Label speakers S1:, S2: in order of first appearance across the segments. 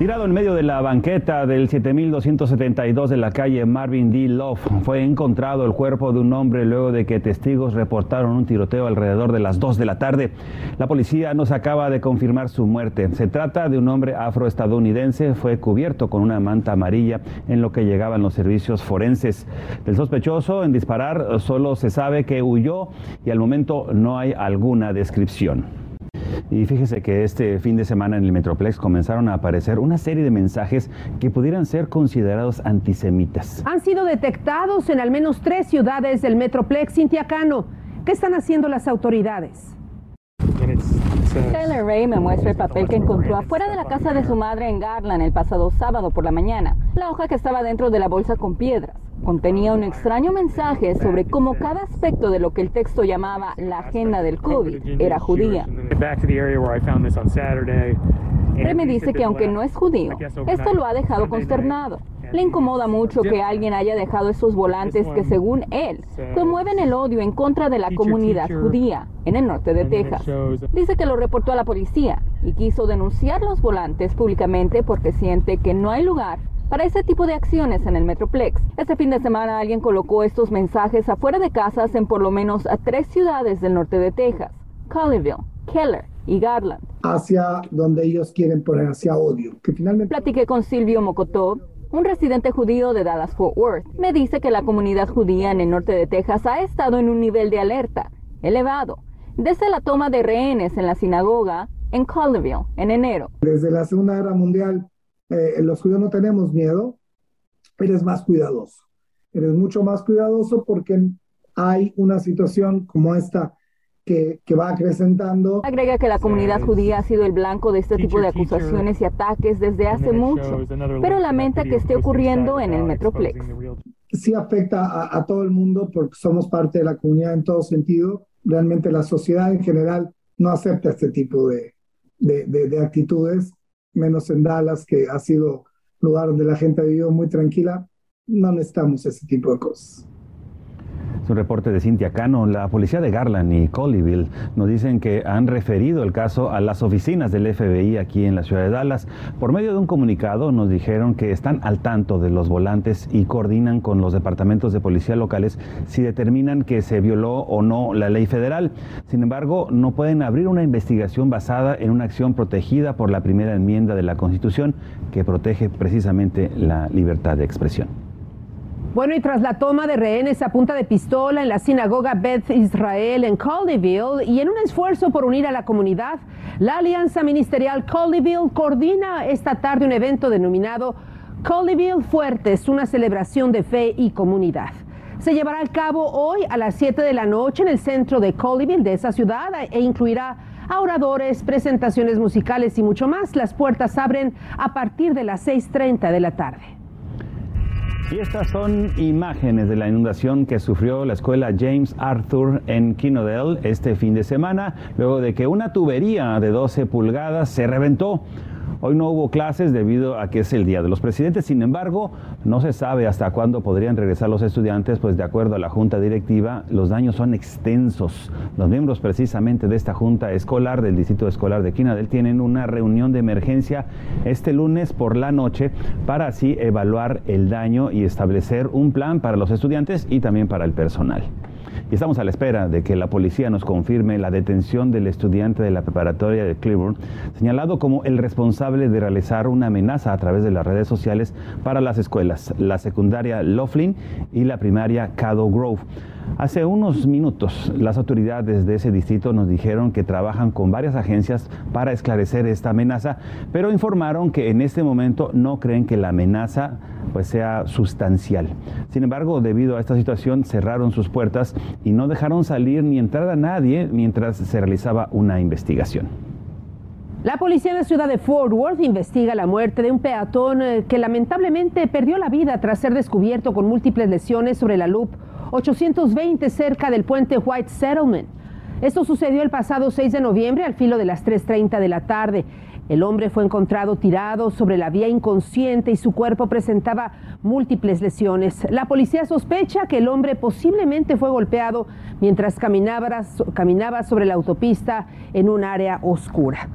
S1: Tirado en medio de la banqueta del 7272 de la calle Marvin D. Love, fue encontrado el cuerpo de un hombre luego de que testigos reportaron un tiroteo alrededor de las 2 de la tarde. La policía nos acaba de confirmar su muerte. Se trata de un hombre afroestadounidense, fue cubierto con una manta amarilla en lo que llegaban los servicios forenses. El sospechoso en disparar solo se sabe que huyó y al momento no hay alguna descripción. Y fíjese que este fin de semana en el Metroplex comenzaron a aparecer una serie de mensajes que pudieran ser considerados antisemitas.
S2: Han sido detectados en al menos tres ciudades del Metroplex Cintiacano. ¿Qué están haciendo las autoridades?
S3: Taylor Ray me muestra el papel que encontró afuera de la casa de su madre en Garland el pasado sábado por la mañana. La hoja que estaba dentro de la bolsa con piedras contenía un extraño mensaje sobre cómo cada aspecto de lo que el texto llamaba la agenda del COVID era judía. Me dice que aunque no es judío, esto lo ha dejado consternado. Le incomoda mucho que alguien haya dejado esos volantes que, según él, promueven el odio en contra de la comunidad judía en el norte de Texas. Dice que lo reportó a la policía y quiso denunciar los volantes públicamente porque siente que no hay lugar para ese tipo de acciones en el Metroplex. Este fin de semana alguien colocó estos mensajes afuera de casas en por lo menos a tres ciudades del norte de Texas, Colleyville, Keller y Garland.
S4: Hacia donde ellos quieren poner hacia odio. Que finalmente...
S3: Platiqué con Silvio Mokotov, un residente judío de Dallas Fort Worth. Me dice que la comunidad judía en el norte de Texas ha estado en un nivel de alerta elevado desde la toma de rehenes en la sinagoga en Colleyville en enero.
S4: Desde la Segunda Guerra Mundial eh, los judíos no tenemos miedo, eres más cuidadoso. Eres mucho más cuidadoso porque hay una situación como esta que, que, va acrecentando.
S3: Agrega que la comunidad judía ha sido el blanco de este tipo de acusaciones y ataques desde hace mucho, pero lamenta que esté ocurriendo en el Metroplex.
S4: Sí afecta a, todo el mundo porque somos parte de la comunidad en todo sentido. Realmente la sociedad en general no acepta este tipo de, de, de actitudes menos en Dallas, que ha sido lugar donde la gente ha vivido muy tranquila, no necesitamos ese tipo de cosas
S1: un reporte de Cintia Cano. La policía de Garland y Colleyville nos dicen que han referido el caso a las oficinas del FBI aquí en la ciudad de Dallas. Por medio de un comunicado nos dijeron que están al tanto de los volantes y coordinan con los departamentos de policía locales si determinan que se violó o no la ley federal. Sin embargo, no pueden abrir una investigación basada en una acción protegida por la primera enmienda de la Constitución que protege precisamente la libertad de expresión.
S2: Bueno, y tras la toma de rehenes a punta de pistola en la sinagoga Beth Israel en Colleyville y en un esfuerzo por unir a la comunidad, la Alianza Ministerial Colleyville coordina esta tarde un evento denominado Colleyville Fuertes, una celebración de fe y comunidad. Se llevará a cabo hoy a las 7 de la noche en el centro de Colleyville de esa ciudad e incluirá a oradores, presentaciones musicales y mucho más. Las puertas abren a partir de las 6.30 de la tarde.
S1: Y estas son imágenes de la inundación que sufrió la escuela James Arthur en Kinodale este fin de semana, luego de que una tubería de 12 pulgadas se reventó. Hoy no hubo clases debido a que es el Día de los Presidentes, sin embargo, no se sabe hasta cuándo podrían regresar los estudiantes, pues de acuerdo a la Junta Directiva, los daños son extensos. Los miembros precisamente de esta Junta Escolar del Distrito Escolar de Quinadel tienen una reunión de emergencia este lunes por la noche para así evaluar el daño y establecer un plan para los estudiantes y también para el personal. Y estamos a la espera de que la policía nos confirme la detención del estudiante de la preparatoria de Cleburne, señalado como el responsable de realizar una amenaza a través de las redes sociales para las escuelas, la secundaria Laughlin y la primaria Caddo Grove. Hace unos minutos las autoridades de ese distrito nos dijeron que trabajan con varias agencias para esclarecer esta amenaza, pero informaron que en este momento no creen que la amenaza pues sea sustancial. Sin embargo, debido a esta situación cerraron sus puertas y no dejaron salir ni entrar a nadie mientras se realizaba una investigación.
S2: La policía de la ciudad de Fort Worth investiga la muerte de un peatón eh, que lamentablemente perdió la vida tras ser descubierto con múltiples lesiones sobre la Loop 820 cerca del puente White Settlement. Esto sucedió el pasado 6 de noviembre al filo de las 3.30 de la tarde. El hombre fue encontrado tirado sobre la vía inconsciente y su cuerpo presentaba múltiples lesiones. La policía sospecha que el hombre posiblemente fue golpeado mientras caminaba, caminaba sobre la autopista en un área oscura.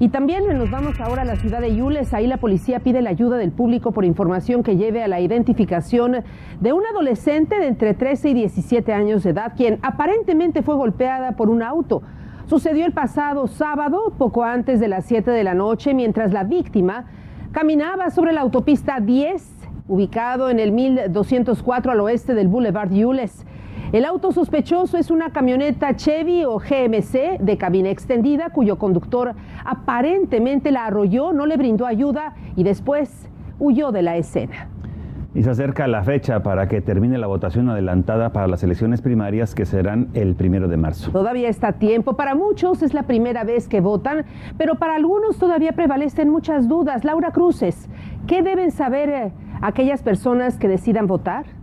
S2: Y también nos vamos ahora a la ciudad de Yules. Ahí la policía pide la ayuda del público por información que lleve a la identificación de un adolescente de entre 13 y 17 años de edad, quien aparentemente fue golpeada por un auto. Sucedió el pasado sábado, poco antes de las 7 de la noche, mientras la víctima caminaba sobre la autopista 10, ubicado en el 1204 al oeste del Boulevard Yules. El auto sospechoso es una camioneta Chevy o GMC de cabina extendida cuyo conductor aparentemente la arrolló, no le brindó ayuda y después huyó de la escena.
S1: Y se acerca la fecha para que termine la votación adelantada para las elecciones primarias que serán el primero de marzo.
S2: Todavía está tiempo. Para muchos es la primera vez que votan, pero para algunos todavía prevalecen muchas dudas. Laura Cruces, ¿qué deben saber eh, aquellas personas que decidan votar?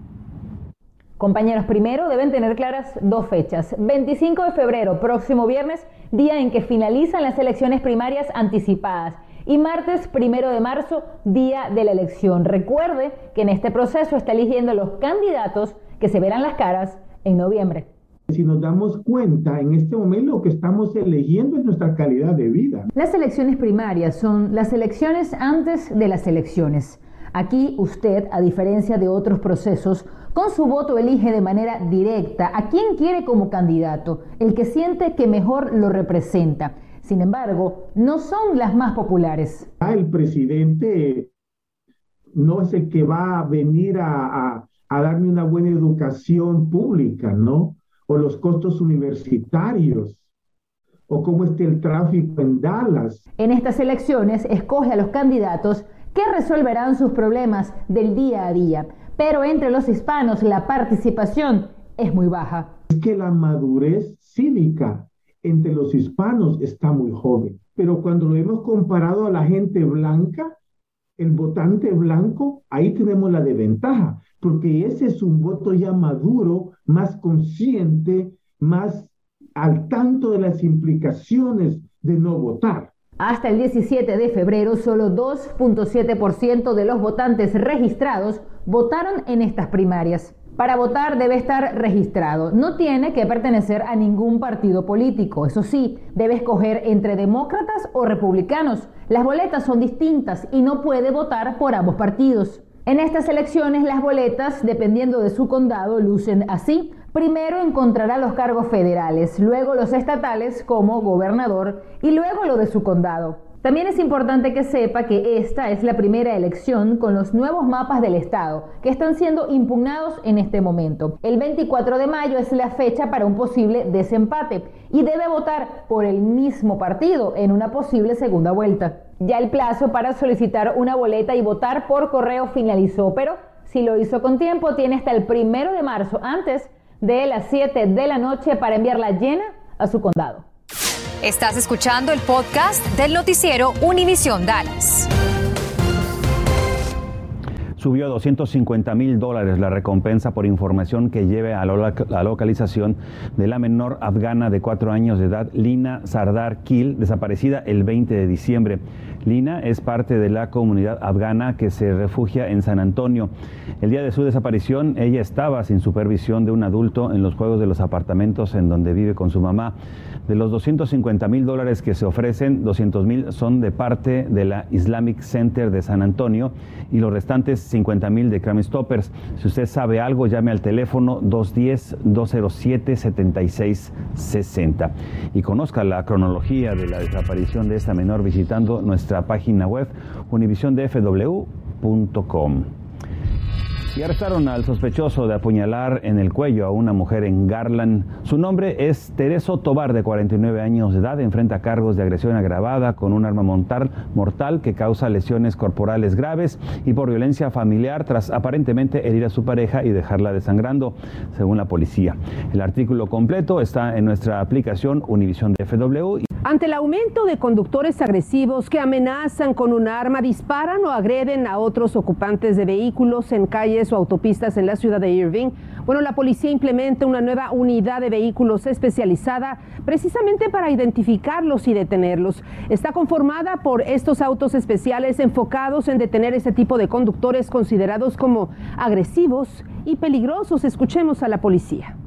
S5: Compañeros, primero deben tener claras dos fechas. 25 de febrero, próximo viernes, día en que finalizan las elecciones primarias anticipadas. Y martes, primero de marzo, día de la elección. Recuerde que en este proceso está eligiendo los candidatos que se verán las caras en noviembre.
S6: Si nos damos cuenta, en este momento lo que estamos eligiendo es nuestra calidad de vida.
S5: Las elecciones primarias son las elecciones antes de las elecciones. Aquí usted, a diferencia de otros procesos, con su voto elige de manera directa a quien quiere como candidato, el que siente que mejor lo representa. Sin embargo, no son las más populares.
S6: El presidente no es el que va a venir a, darme una buena educación pública, ¿no? O los costos universitarios o cómo esté el tráfico en Dallas.
S5: En estas elecciones escoge a los candidatos que resolverán sus problemas del día a día pero entre los hispanos la participación es muy baja.
S6: Es que la madurez cívica entre los hispanos está muy joven, pero cuando lo hemos comparado a la gente blanca, el votante blanco, ahí tenemos la desventaja, porque ese es un voto ya maduro, más consciente, más al tanto de las implicaciones de no votar.
S5: Hasta el 17 de febrero, solo 2.7% de los votantes registrados votaron en estas primarias. Para votar debe estar registrado. No tiene que pertenecer a ningún partido político. Eso sí, debe escoger entre demócratas o republicanos. Las boletas son distintas y no puede votar por ambos partidos. En estas elecciones las boletas, dependiendo de su condado, lucen así. Primero encontrará los cargos federales, luego los estatales como gobernador y luego lo de su condado. También es importante que sepa que esta es la primera elección con los nuevos mapas del Estado que están siendo impugnados en este momento. El 24 de mayo es la fecha para un posible desempate y debe votar por el mismo partido en una posible segunda vuelta. Ya el plazo para solicitar una boleta y votar por correo finalizó, pero si lo hizo con tiempo tiene hasta el primero de marzo antes de las 7 de la noche para enviarla llena a su condado.
S7: Estás escuchando el podcast del noticiero Univisión Dallas.
S1: Subió a 250 mil dólares la recompensa por información que lleve a la localización de la menor afgana de cuatro años de edad, Lina Sardar Kil, desaparecida el 20 de diciembre. Lina es parte de la comunidad afgana que se refugia en San Antonio. El día de su desaparición, ella estaba sin supervisión de un adulto en los juegos de los apartamentos en donde vive con su mamá. De los 250 mil dólares que se ofrecen, 200 mil son de parte de la Islamic Center de San Antonio y los restantes 50 mil de Crime Stoppers. Si usted sabe algo, llame al teléfono 210-207-7660 y conozca la cronología de la desaparición de esta menor visitando nuestra página web univisiondfw.com. Y arrestaron al sospechoso de apuñalar en el cuello a una mujer en Garland. Su nombre es Tereso Tobar, de 49 años de edad. Enfrenta cargos de agresión agravada con un arma mortal que causa lesiones corporales graves y por violencia familiar tras aparentemente herir a su pareja y dejarla desangrando, según la policía. El artículo completo está en nuestra aplicación Univision de FW.
S2: Ante el aumento de conductores agresivos que amenazan con un arma, disparan o agreden a otros ocupantes de vehículos en calles o autopistas en la ciudad de Irving, bueno, la policía implementa una nueva unidad de vehículos especializada precisamente para identificarlos y detenerlos. Está conformada por estos autos especiales enfocados en detener ese tipo de conductores considerados como agresivos y peligrosos. Escuchemos a la policía.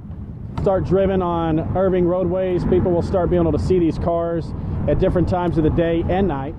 S8: Start driven on Irving roadways, people will start being able to see these cars at different times of the day and night.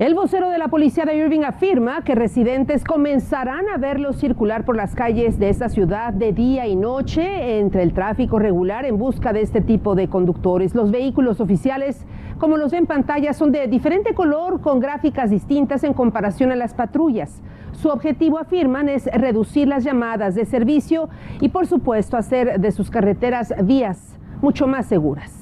S2: El vocero de la policía de Irving afirma que residentes comenzarán a verlos circular por las calles de esta ciudad de día y noche entre el tráfico regular en busca de este tipo de conductores. Los vehículos oficiales, como los ven en pantalla, son de diferente color con gráficas distintas en comparación a las patrullas. Su objetivo, afirman, es reducir las llamadas de servicio y, por supuesto, hacer de sus carreteras vías mucho más seguras.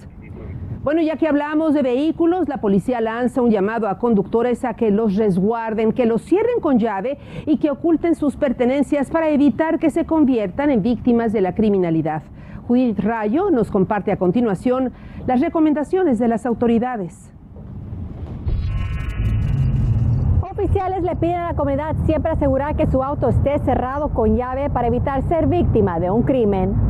S2: Bueno, ya que hablamos de vehículos, la policía lanza un llamado a conductores a que los resguarden, que los cierren con llave y que oculten sus pertenencias para evitar que se conviertan en víctimas de la criminalidad. Judith Rayo nos comparte a continuación las recomendaciones de las autoridades.
S9: Oficiales le piden a la comunidad siempre asegurar que su auto esté cerrado con llave para evitar ser víctima de un crimen.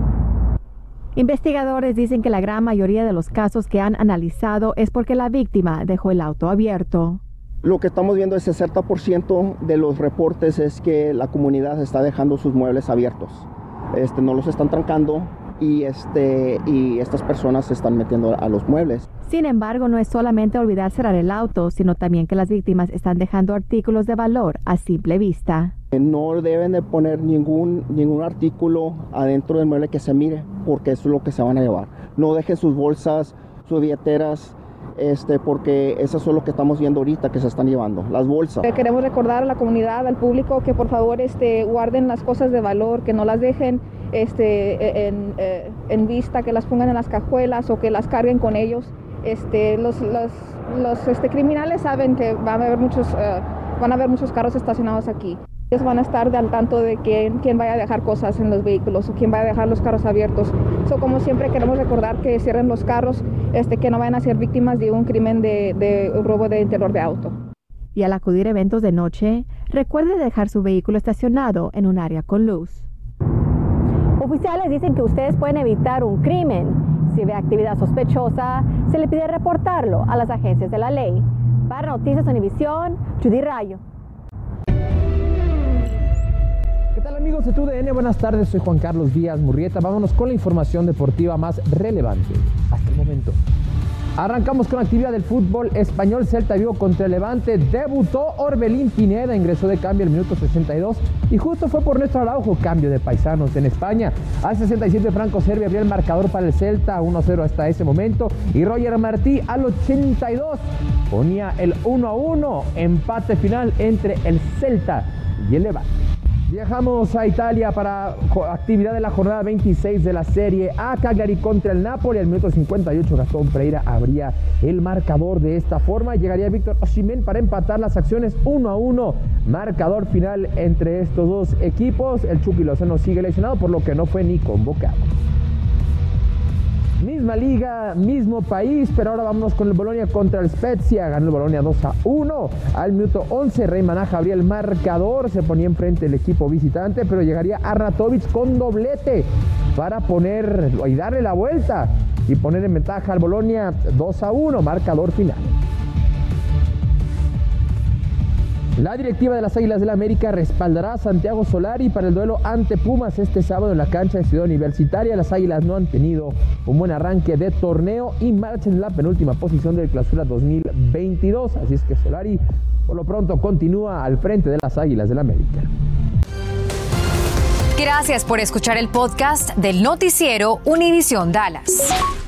S9: Investigadores dicen que la gran mayoría de los casos que han analizado es porque la víctima dejó el auto abierto.
S10: Lo que estamos viendo es 60% de los reportes es que la comunidad está dejando sus muebles abiertos. Este, no los están trancando y, este, y estas personas se están metiendo a los muebles.
S9: Sin embargo, no es solamente olvidar cerrar el auto, sino también que las víctimas están dejando artículos de valor a simple vista.
S10: No deben de poner ningún, ningún artículo adentro del mueble que se mire, porque eso es lo que se van a llevar. No dejen sus bolsas, sus billeteras, este, porque eso es lo que estamos viendo ahorita que se están llevando, las bolsas.
S11: Queremos recordar a la comunidad, al público, que por favor este, guarden las cosas de valor, que no las dejen este, en, eh, en vista, que las pongan en las cajuelas o que las carguen con ellos. Este, los, los, los este, criminales saben que van a haber muchos, uh, van a haber muchos carros estacionados aquí. Ellos van a estar al tanto de quién, quién vaya a dejar cosas en los vehículos o quién vaya a dejar los carros abiertos. So, como siempre queremos recordar que cierren los carros, este, que no vayan a ser víctimas de un crimen de, de robo de interior de auto.
S9: Y al acudir a eventos de noche, recuerde dejar su vehículo estacionado en un área con luz. Oficiales dicen que ustedes pueden evitar un crimen. Si ve actividad sospechosa, se le pide reportarlo a las agencias de la ley. Para Noticias Univisión, Judy Rayo.
S12: Amigos de TUDN? Buenas tardes, soy Juan Carlos Díaz Murrieta. Vámonos con la información deportiva más relevante hasta el momento. Arrancamos con actividad del fútbol español. Celta Vigo contra el Levante. Debutó Orbelín Pineda, ingresó de cambio el minuto 62 y justo fue por nuestro Araujo, cambio de paisanos en España. Al 67 Franco Serbia abrió el marcador para el Celta, 1-0 hasta ese momento. Y Roger Martí al 82 ponía el 1-1, empate final entre el Celta y el Levante. Viajamos a Italia para actividad de la jornada 26 de la Serie A. Cagliari contra el Napoli. Al minuto 58 Gastón Pereira abría el marcador de esta forma. Llegaría Víctor Osimhen para empatar las acciones 1 a 1. Marcador final entre estos dos equipos. El Chucky Lozano sigue lesionado por lo que no fue ni convocado. Misma liga, mismo país, pero ahora vamos con el Bolonia contra el Spezia. Ganó el Bolonia 2 a 1. Al minuto 11, Rey Manaja abría el marcador. Se ponía enfrente el equipo visitante, pero llegaría Arnatovic con doblete para poner y darle la vuelta y poner en ventaja al Bolonia 2 a 1. Marcador final. La directiva de las Águilas del la América respaldará a Santiago Solari para el duelo ante Pumas este sábado en la cancha de Ciudad Universitaria. Las Águilas no han tenido un buen arranque de torneo y marchan en la penúltima posición del clausura 2022. Así es que Solari por lo pronto continúa al frente de las Águilas del la América.
S7: Gracias por escuchar el podcast del noticiero Univisión Dallas.